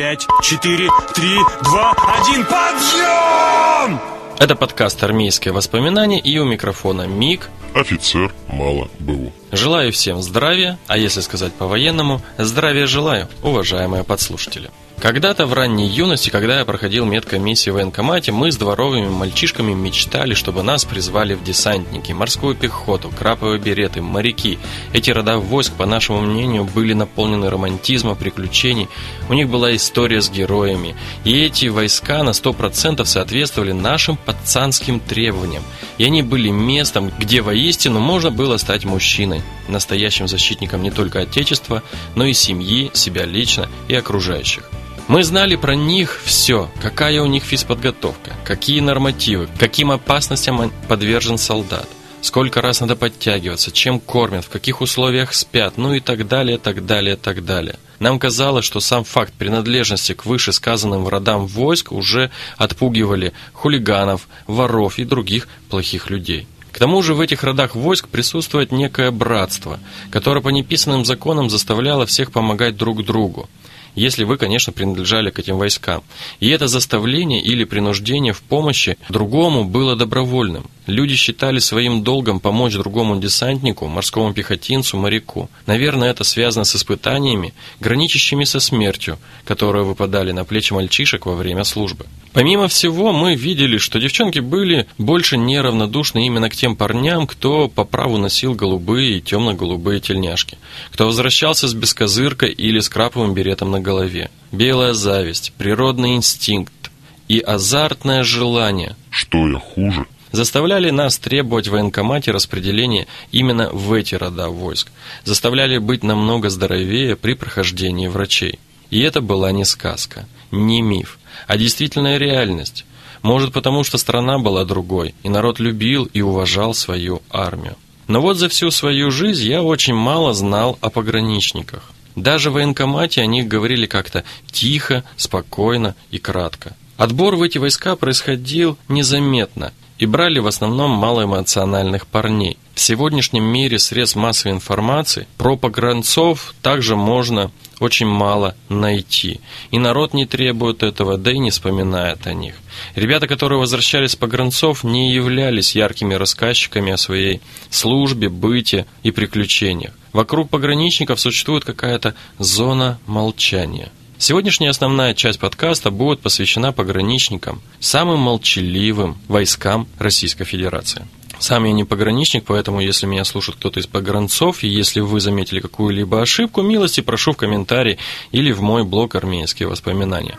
Пять, четыре, три, два, один, подъем! Это подкаст «Армейские воспоминания» и у микрофона МИГ. Офицер мало БУ. Желаю всем здравия, а если сказать по-военному, здравия желаю, уважаемые подслушатели. Когда-то в ранней юности, когда я проходил медкомиссию в военкомате, мы с дворовыми мальчишками мечтали, чтобы нас призвали в десантники, морскую пехоту, краповые береты, моряки. Эти рода войск, по нашему мнению, были наполнены романтизмом, приключений. У них была история с героями. И эти войска на 100% соответствовали нашим пацанским требованиям. И они были местом, где воистину можно было стать мужчиной, настоящим защитником не только Отечества, но и семьи, себя лично и окружающих. Мы знали про них все, какая у них физподготовка, какие нормативы, каким опасностям подвержен солдат, сколько раз надо подтягиваться, чем кормят, в каких условиях спят, ну и так далее, так далее, так далее. Нам казалось, что сам факт принадлежности к вышесказанным родам войск уже отпугивали хулиганов, воров и других плохих людей. К тому же в этих родах войск присутствует некое братство, которое по неписанным законам заставляло всех помогать друг другу если вы, конечно, принадлежали к этим войскам. И это заставление или принуждение в помощи другому было добровольным. Люди считали своим долгом помочь другому десантнику, морскому пехотинцу, моряку. Наверное, это связано с испытаниями, граничащими со смертью, которые выпадали на плечи мальчишек во время службы. Помимо всего, мы видели, что девчонки были больше неравнодушны именно к тем парням, кто по праву носил голубые и темно-голубые тельняшки, кто возвращался с бескозыркой или с краповым беретом на голове. Белая зависть, природный инстинкт и азартное желание. Что я хуже? заставляли нас требовать в военкомате распределения именно в эти рода войск, заставляли быть намного здоровее при прохождении врачей. И это была не сказка, не миф, а действительная реальность. Может потому, что страна была другой, и народ любил и уважал свою армию. Но вот за всю свою жизнь я очень мало знал о пограничниках. Даже в военкомате о них говорили как-то тихо, спокойно и кратко. Отбор в эти войска происходил незаметно, и брали в основном малоэмоциональных парней. В сегодняшнем мире средств массовой информации про погранцов также можно очень мало найти. И народ не требует этого, да и не вспоминает о них. Ребята, которые возвращались с погранцов, не являлись яркими рассказчиками о своей службе, быте и приключениях. Вокруг пограничников существует какая-то зона молчания – Сегодняшняя основная часть подкаста будет посвящена пограничникам, самым молчаливым войскам Российской Федерации. Сам я не пограничник, поэтому если меня слушает кто-то из погранцов, и если вы заметили какую-либо ошибку, милости прошу в комментарии или в мой блог «Армейские воспоминания».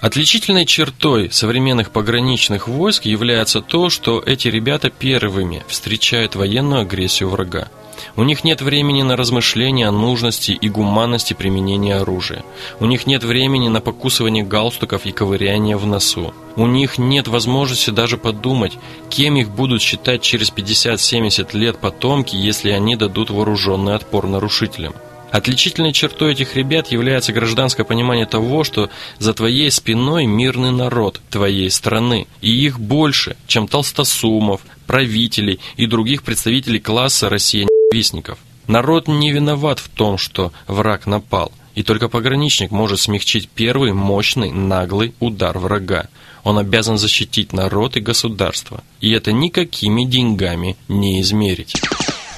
Отличительной чертой современных пограничных войск является то, что эти ребята первыми встречают военную агрессию врага. У них нет времени на размышления о нужности и гуманности применения оружия. У них нет времени на покусывание галстуков и ковыряние в носу. У них нет возможности даже подумать, кем их будут считать через 50-70 лет потомки, если они дадут вооруженный отпор нарушителям. Отличительной чертой этих ребят является гражданское понимание того, что за твоей спиной мирный народ твоей страны, и их больше, чем толстосумов, правителей и других представителей класса россиян-вестников. Народ не виноват в том, что враг напал, и только пограничник может смягчить первый мощный наглый удар врага. Он обязан защитить народ и государство, и это никакими деньгами не измерить.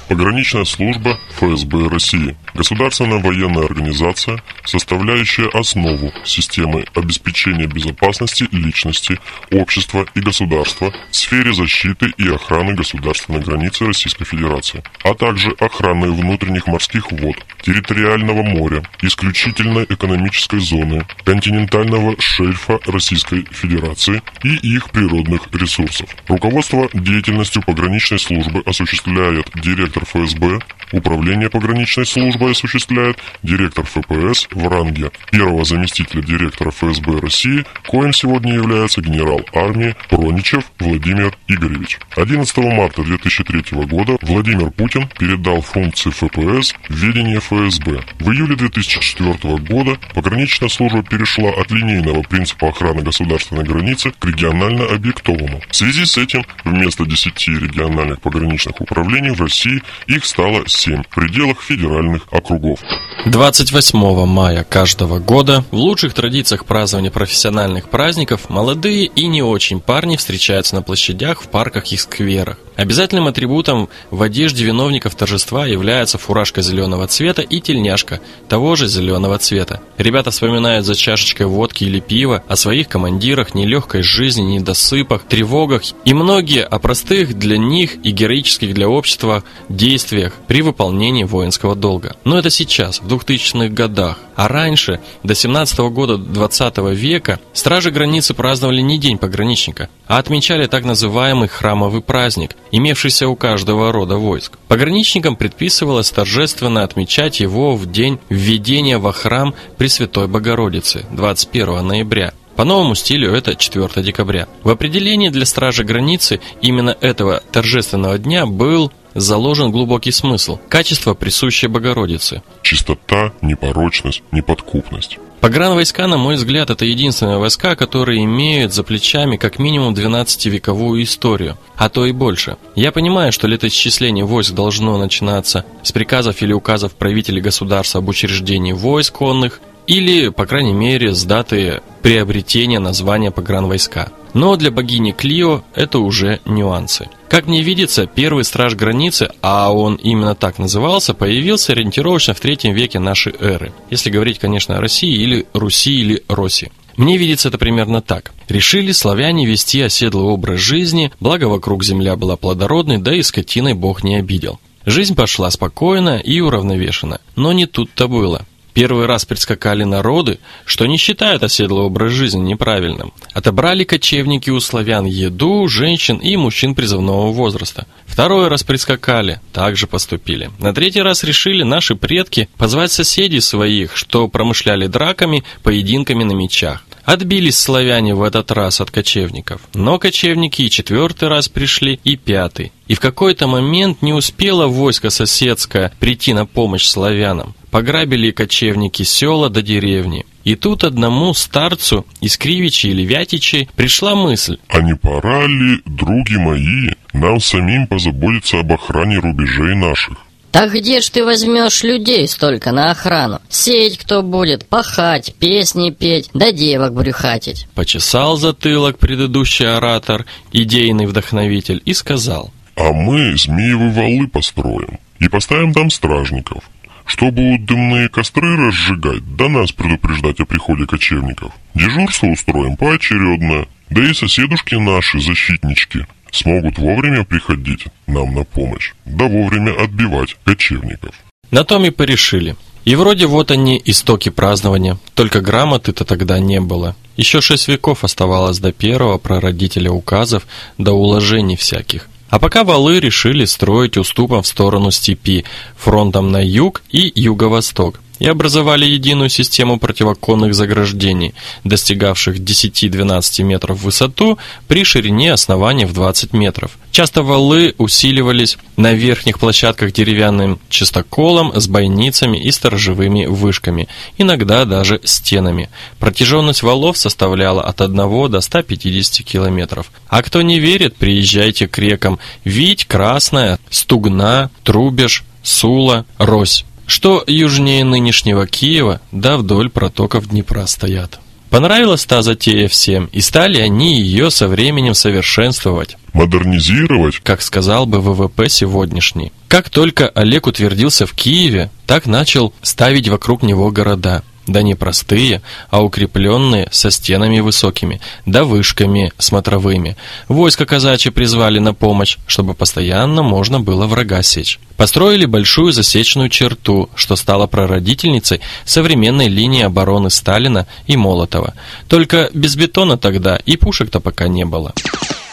Пограничная служба ФСБ России. Государственная военная организация, составляющая основу системы обеспечения безопасности личности, общества и государства в сфере защиты и охраны государственной границы Российской Федерации, а также охраны внутренних морских вод, территориального моря, исключительной экономической зоны, континентального шельфа Российской Федерации и их природных ресурсов. Руководство деятельностью пограничной службы осуществляет директор ФСБ, управление пограничной службы осуществляет директор ФПС в ранге первого заместителя директора ФСБ России, коим сегодня является генерал армии Проничев Владимир Игоревич. 11 марта 2003 года Владимир Путин передал функции ФПС в ведение ФСБ. В июле 2004 года пограничная служба перешла от линейного принципа охраны государственной границы к регионально-объектовому. В связи с этим вместо 10 региональных пограничных управлений в России их стало 7 в пределах федеральных округов. 28 мая каждого года в лучших традициях празднования профессиональных праздников молодые и не очень парни встречаются на площадях, в парках и скверах. Обязательным атрибутом в одежде виновников торжества является фуражка зеленого цвета и тельняшка того же зеленого цвета. Ребята вспоминают за чашечкой водки или пива о своих командирах, нелегкой жизни, недосыпах, тревогах и многие о простых для них и героических для общества действиях при выполнении воинского долга. Но это сейчас, в 2000-х годах. А раньше, до 17 -го года 20 века, стражи границы праздновали не День пограничника, а отмечали так называемый храмовый праздник, имевшийся у каждого рода войск. Пограничникам предписывалось торжественно отмечать его в день введения во храм Пресвятой Богородицы, 21 ноября. По новому стилю это 4 декабря. В определении для стражи границы именно этого торжественного дня был заложен глубокий смысл, качество, присущее Богородице. Чистота, непорочность, неподкупность. Погранвойска, на мой взгляд, это единственные войска, которые имеют за плечами как минимум 12-вековую историю, а то и больше. Я понимаю, что летоисчисление войск должно начинаться с приказов или указов правителей государства об учреждении войск конных, или, по крайней мере, с даты приобретения названия погранвойска. Но для богини Клио это уже нюансы. Как мне видится, первый страж границы, а он именно так назывался, появился ориентировочно в третьем веке нашей эры. Если говорить, конечно, о России или Руси или Роси. Мне видится это примерно так. Решили славяне вести оседлый образ жизни, благо вокруг земля была плодородной, да и скотиной бог не обидел. Жизнь пошла спокойно и уравновешенно, но не тут-то было. Первый раз предскакали народы, что не считают оседлый образ жизни неправильным. Отобрали кочевники у славян еду, женщин и мужчин призывного возраста. Второй раз прискакали, также поступили. На третий раз решили наши предки позвать соседей своих, что промышляли драками, поединками на мечах. Отбились славяне в этот раз от кочевников. Но кочевники и четвертый раз пришли, и пятый. И в какой-то момент не успело войско соседское прийти на помощь славянам. Пограбили кочевники села до деревни. И тут одному старцу из Кривичи или Вятичей пришла мысль. А не пора ли, други мои, нам самим позаботиться об охране рубежей наших? Так где ж ты возьмешь людей столько на охрану? Сеять кто будет, пахать, песни петь, да девок брюхатить. Почесал затылок предыдущий оратор, идейный вдохновитель, и сказал. А мы змеевы валы построим и поставим там стражников, чтобы дымные костры разжигать, да нас предупреждать о приходе кочевников. Дежурство устроим поочередно, да и соседушки наши, защитнички, смогут вовремя приходить нам на помощь, да вовремя отбивать кочевников. На том и порешили. И вроде вот они, истоки празднования, только грамоты-то тогда не было. Еще шесть веков оставалось до первого прародителя указов, до уложений всяких. А пока валы решили строить уступом в сторону степи, фронтом на юг и юго-восток и образовали единую систему противоконных заграждений, достигавших 10-12 метров в высоту при ширине основания в 20 метров. Часто валы усиливались на верхних площадках деревянным частоколом с бойницами и сторожевыми вышками, иногда даже стенами. Протяженность валов составляла от 1 до 150 километров. А кто не верит, приезжайте к рекам Вить, Красная, Стугна, Трубеж, Сула, Рось что южнее нынешнего Киева, да вдоль протоков Днепра стоят. Понравилась та затея всем, и стали они ее со временем совершенствовать. Модернизировать? Как сказал бы ВВП сегодняшний. Как только Олег утвердился в Киеве, так начал ставить вокруг него города. Да не простые, а укрепленные со стенами высокими, да вышками смотровыми. Войско казачье призвали на помощь, чтобы постоянно можно было врага сечь. Построили большую засечную черту, что стало прародительницей современной линии обороны Сталина и Молотова. Только без бетона тогда и пушек-то пока не было.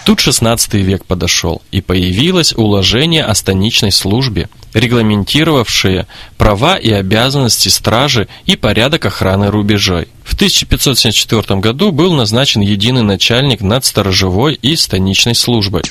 Тут 16 век подошел, и появилось уложение о станичной службе, регламентировавшее права и обязанности стражи и порядок охраны рубежей. В 1574 году был назначен единый начальник над сторожевой и станичной службой.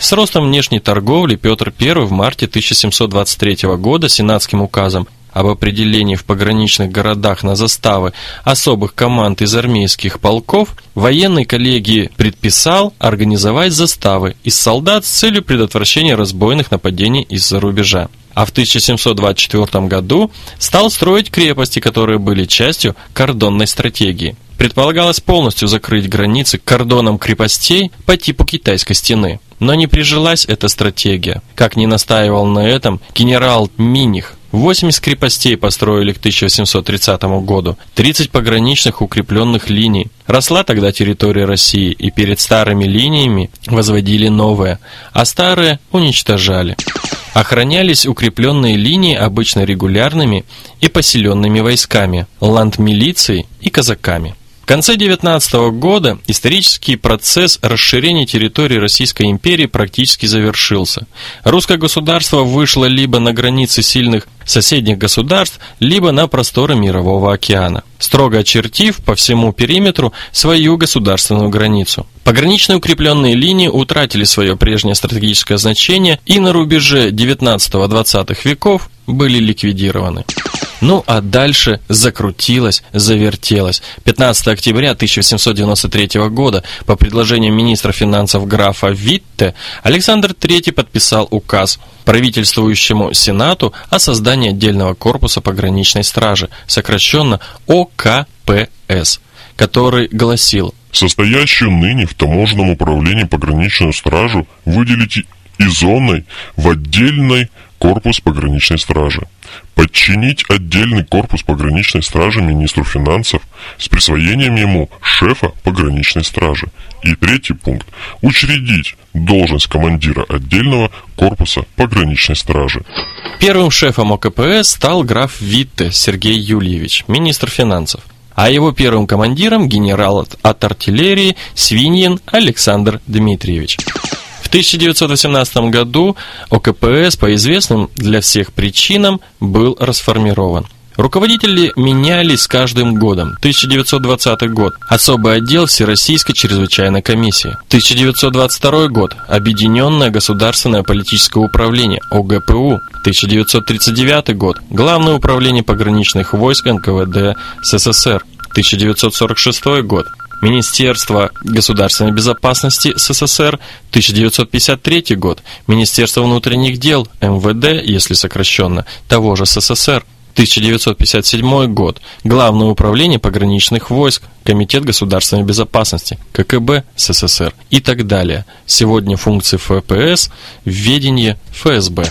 С ростом внешней торговли Петр I в марте 1723 года сенатским указом об определении в пограничных городах на заставы особых команд из армейских полков, военной коллегии предписал организовать заставы из солдат с целью предотвращения разбойных нападений из-за рубежа. а в 1724 году стал строить крепости, которые были частью кордонной стратегии. Предполагалось полностью закрыть границы кордоном крепостей по типу китайской стены. Но не прижилась эта стратегия. Как не настаивал на этом генерал Миних, 80 крепостей построили к 1730 году, 30 пограничных укрепленных линий. Росла тогда территория России, и перед старыми линиями возводили новые, а старые уничтожали. Охранялись укрепленные линии обычно регулярными и поселенными войсками, ландмилицией и казаками. В конце XIX года исторический процесс расширения территории Российской империи практически завершился. Русское государство вышло либо на границы сильных соседних государств, либо на просторы Мирового океана, строго очертив по всему периметру свою государственную границу. Пограничные укрепленные линии утратили свое прежнее стратегическое значение и на рубеже 19-20 веков были ликвидированы. Ну а дальше закрутилось, завертелось. 15 октября 1793 года по предложению министра финансов графа Витте Александр III подписал указ правительствующему Сенату о создании отдельного корпуса пограничной стражи, сокращенно ОКПС, который гласил состоящую ныне в таможенном управлении пограничную стражу выделить из зоной в отдельной корпус пограничной стражи. Подчинить отдельный корпус пограничной стражи министру финансов с присвоением ему шефа пограничной стражи. И третий пункт. Учредить должность командира отдельного корпуса пограничной стражи. Первым шефом ОКПС стал граф Витте Сергей Юльевич, министр финансов а его первым командиром генерал от артиллерии Свиньин Александр Дмитриевич. 1918 году ОКПС по известным для всех причинам был расформирован. Руководители менялись с каждым годом. 1920 год. Особый отдел Всероссийской чрезвычайной комиссии. 1922 год. Объединенное государственное политическое управление ОГПУ. 1939 год. Главное управление пограничных войск НКВД СССР. 1946 год. Министерство государственной безопасности СССР, 1953 год, Министерство внутренних дел, МВД, если сокращенно, того же СССР, 1957 год. Главное управление пограничных войск, Комитет государственной безопасности, ККБ СССР и так далее. Сегодня функции ФПС в ФСБ.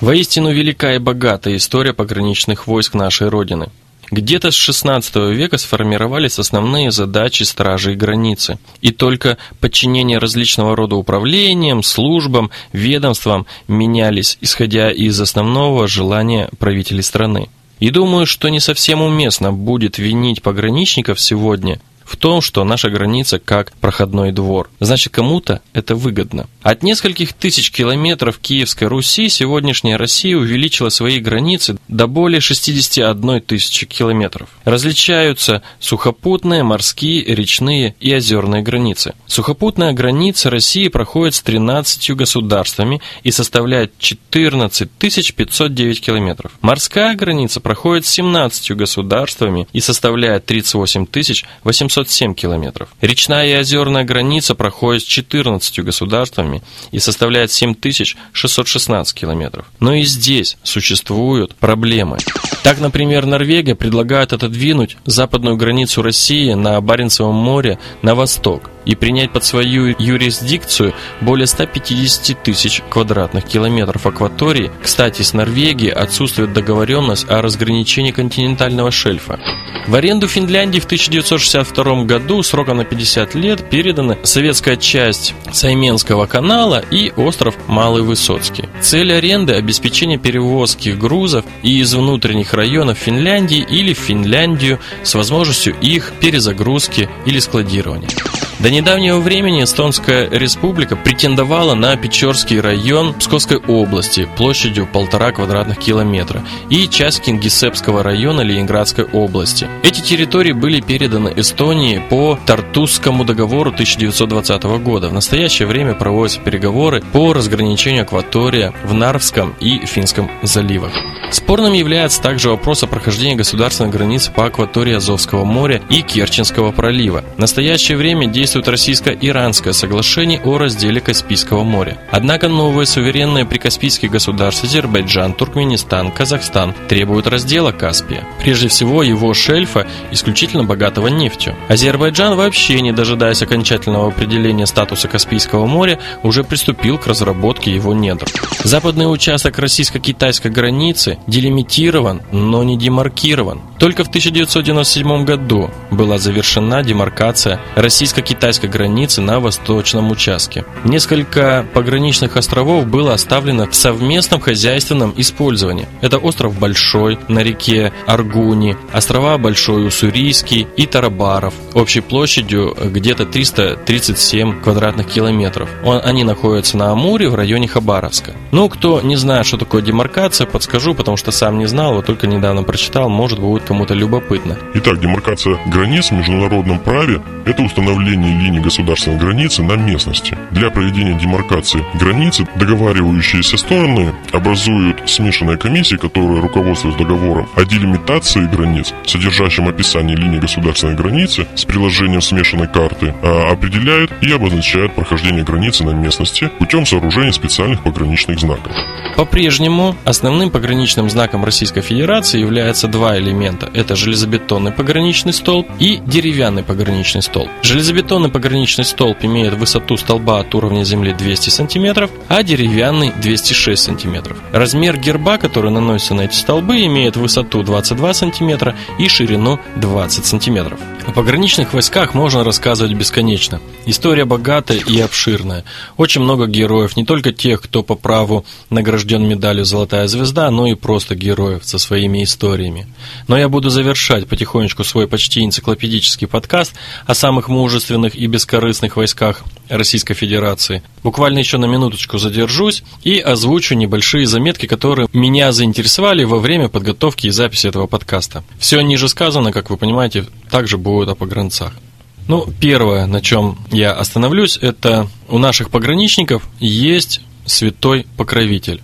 Воистину велика и богатая история пограничных войск нашей Родины. Где-то с XVI века сформировались основные задачи стражей границы, и только подчинение различного рода управлениям, службам, ведомствам менялись, исходя из основного желания правителей страны. И думаю, что не совсем уместно будет винить пограничников сегодня в том, что наша граница как проходной двор. Значит, кому-то это выгодно. От нескольких тысяч километров Киевской Руси сегодняшняя Россия увеличила свои границы до более 61 тысячи километров. Различаются сухопутные, морские, речные и озерные границы. Сухопутная граница России проходит с 13 государствами и составляет 14 509 километров. Морская граница проходит с 17 государствами и составляет 38 800 707 километров. Речная и озерная граница проходит с 14 государствами и составляет 7616 километров. Но и здесь существуют проблемы. Так, например, Норвегия предлагает отодвинуть западную границу России на Баренцевом море на восток и принять под свою юрисдикцию более 150 тысяч квадратных километров акватории. Кстати, с Норвегией отсутствует договоренность о разграничении континентального шельфа. В аренду Финляндии в 1962 году сроком на 50 лет передана советская часть Сайменского канала и остров Малый Высоцкий. Цель аренды – обеспечение перевозки грузов из внутренних районов Финляндии или в Финляндию с возможностью их перезагрузки или складирования. До недавнего времени Эстонская республика претендовала на Печорский район Псковской области площадью полтора квадратных километра и часть Кингисеппского района Ленинградской области. Эти территории были переданы Эстонии по Тартусскому договору 1920 года. В настоящее время проводятся переговоры по разграничению акватория в Нарвском и Финском заливах. Спорным является также вопрос о прохождении государственной границы по акватории Азовского моря и Керченского пролива. В настоящее время действует действует российско-иранское соглашение о разделе Каспийского моря. Однако новые суверенные прикаспийские государства Азербайджан, Туркменистан, Казахстан требуют раздела Каспия. Прежде всего его шельфа, исключительно богатого нефтью. Азербайджан вообще, не дожидаясь окончательного определения статуса Каспийского моря, уже приступил к разработке его недр. Западный участок российско-китайской границы делимитирован, но не демаркирован. Только в 1997 году была завершена демаркация российско-китайской границы на восточном участке. Несколько пограничных островов было оставлено в совместном хозяйственном использовании. Это остров Большой на реке Аргуни, острова Большой Уссурийский и Тарабаров, общей площадью где-то 337 квадратных километров. Они находятся на Амуре в районе Хабаровска. Ну, кто не знает, что такое демаркация, подскажу, потому что сам не знал, вот только недавно прочитал, может будет кому-то любопытно. Итак, демаркация границ в международном праве – это установление линии государственной границы на местности. Для проведения демаркации границы договаривающиеся стороны образуют смешанные комиссии, которые руководствуются договором о делимитации границ, содержащим описание линии государственной границы с приложением смешанной карты, а, определяют и обозначают прохождение границы на местности путем сооружения специальных пограничных знаков. По-прежнему основным пограничным знаком Российской Федерации являются два элемента. Это железобетонный пограничный столб и деревянный пограничный столб. Железобетонный пограничный столб имеет высоту столба от уровня земли 200 см, а деревянный 206 см. Размер герба, который наносится на эти столбы, имеет высоту 22 см и ширину 20 см. О пограничных войсках можно рассказывать бесконечно. История богатая и обширная. Очень много героев, не только тех, кто по праву награжден медалью «Золотая звезда», но и просто героев со своими историями. Но я буду завершать потихонечку свой почти энциклопедический подкаст о самых мужественных и бескорыстных войсках Российской Федерации. Буквально еще на минуточку задержусь и озвучу небольшие заметки, которые меня заинтересовали во время подготовки и записи этого подкаста. Все ниже сказано, как вы понимаете, также будет о погранцах. Ну, первое, на чем я остановлюсь, это у наших пограничников есть святой покровитель.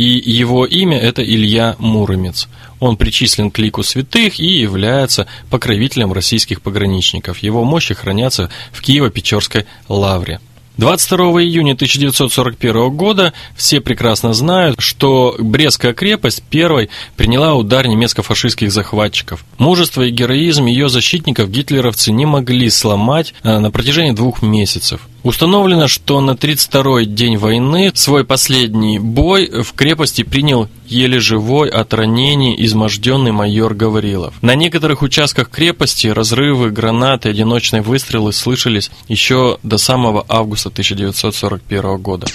И его имя это Илья Муромец. Он причислен к лику святых и является покровителем российских пограничников. Его мощи хранятся в Киево-Печорской лавре. 22 июня 1941 года все прекрасно знают, что Брестская крепость первой приняла удар немецко-фашистских захватчиков. Мужество и героизм ее защитников гитлеровцы не могли сломать э, на протяжении двух месяцев. Установлено, что на 32-й день войны свой последний бой в крепости принял еле живой от ранений изможденный майор Гаврилов. На некоторых участках крепости разрывы, гранаты, одиночные выстрелы слышались еще до самого августа 1941 года.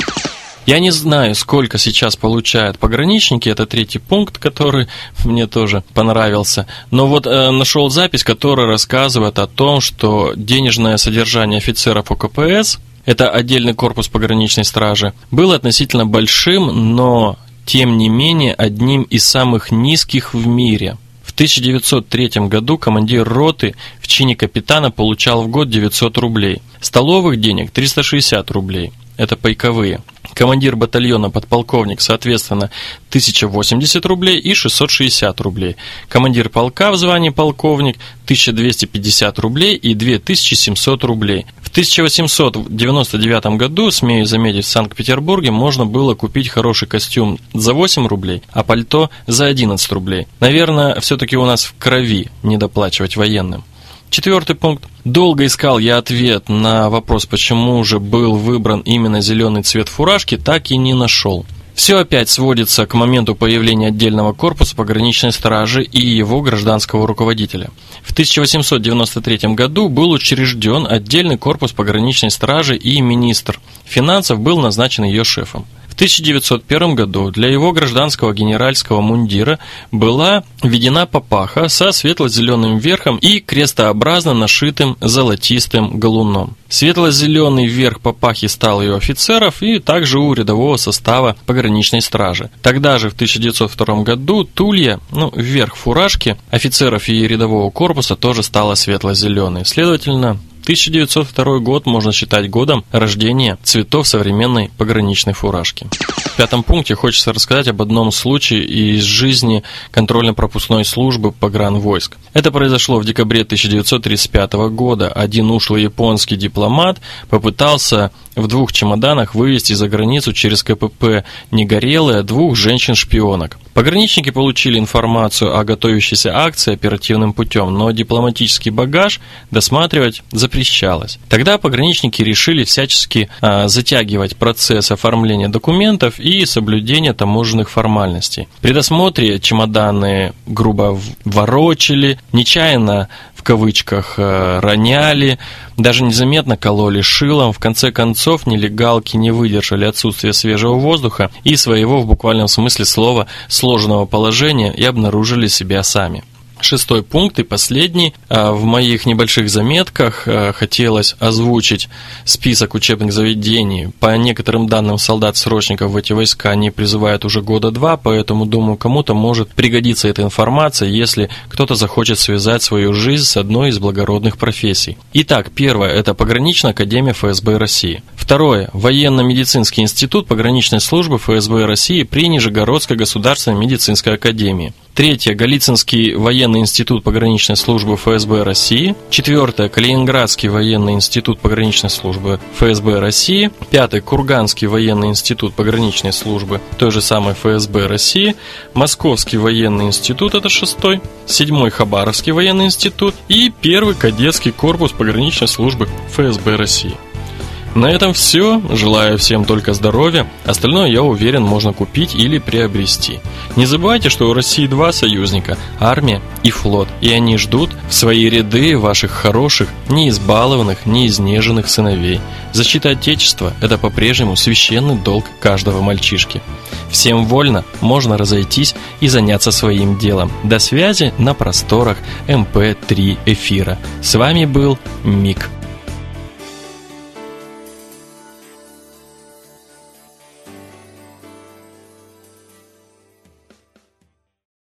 Я не знаю, сколько сейчас получают пограничники, это третий пункт, который мне тоже понравился. Но вот э, нашел запись, которая рассказывает о том, что денежное содержание офицеров ОКПС, это отдельный корпус пограничной стражи, было относительно большим, но тем не менее одним из самых низких в мире. В 1903 году командир роты в чине капитана получал в год 900 рублей, столовых денег 360 рублей, это пайковые – командир батальона подполковник, соответственно, 1080 рублей и 660 рублей. Командир полка в звании полковник 1250 рублей и 2700 рублей. В 1899 году, смею заметить, в Санкт-Петербурге можно было купить хороший костюм за 8 рублей, а пальто за 11 рублей. Наверное, все-таки у нас в крови недоплачивать военным. Четвертый пункт. Долго искал я ответ на вопрос, почему же был выбран именно зеленый цвет фуражки, так и не нашел. Все опять сводится к моменту появления отдельного корпуса пограничной стражи и его гражданского руководителя. В 1893 году был учрежден отдельный корпус пограничной стражи и министр финансов был назначен ее шефом. В 1901 году для его гражданского генеральского мундира была введена папаха со светло-зеленым верхом и крестообразно нашитым золотистым галуном. Светло-зеленый верх папахи стал и у офицеров, и также у рядового состава пограничной стражи. Тогда же, в 1902 году, тулья, ну, верх фуражки офицеров и рядового корпуса тоже стала светло-зеленой. Следовательно, 1902 год можно считать годом рождения цветов современной пограничной фуражки. В пятом пункте хочется рассказать об одном случае из жизни контрольно-пропускной службы погранвойск. Это произошло в декабре 1935 года. Один ушлый японский дипломат попытался в двух чемоданах вывести за границу через КПП «Негорелые» двух женщин-шпионок. Пограничники получили информацию о готовящейся акции оперативным путем, но дипломатический багаж досматривать запрещалось. Тогда пограничники решили всячески а, затягивать процесс оформления документов и соблюдения таможенных формальностей. При досмотре чемоданы грубо ворочили, нечаянно кавычках э, роняли, даже незаметно кололи шилом. В конце концов, нелегалки не выдержали отсутствия свежего воздуха и своего в буквальном смысле слова сложного положения и обнаружили себя сами. Шестой пункт и последний. А, в моих небольших заметках а, хотелось озвучить список учебных заведений. По некоторым данным солдат-срочников в эти войска они призывают уже года два, поэтому, думаю, кому-то может пригодиться эта информация, если кто-то захочет связать свою жизнь с одной из благородных профессий. Итак, первое – это Пограничная академия ФСБ России. Второе – Военно-медицинский институт пограничной службы ФСБ России при Нижегородской государственной медицинской академии. Третье. Галицинский военный институт пограничной службы ФСБ России. Четвертое. Калининградский военный институт пограничной службы ФСБ России. Пятый. Курганский военный институт пограничной службы той же самой ФСБ России. Московский военный институт, это шестой. Седьмой. Хабаровский военный институт. И первый кадетский корпус пограничной службы ФСБ России. На этом все. Желаю всем только здоровья. Остальное, я уверен, можно купить или приобрести. Не забывайте, что у России два союзника – армия и флот. И они ждут в свои ряды ваших хороших, не избалованных, не изнеженных сыновей. Защита Отечества – это по-прежнему священный долг каждого мальчишки. Всем вольно, можно разойтись и заняться своим делом. До связи на просторах МП3 эфира. С вами был Мик.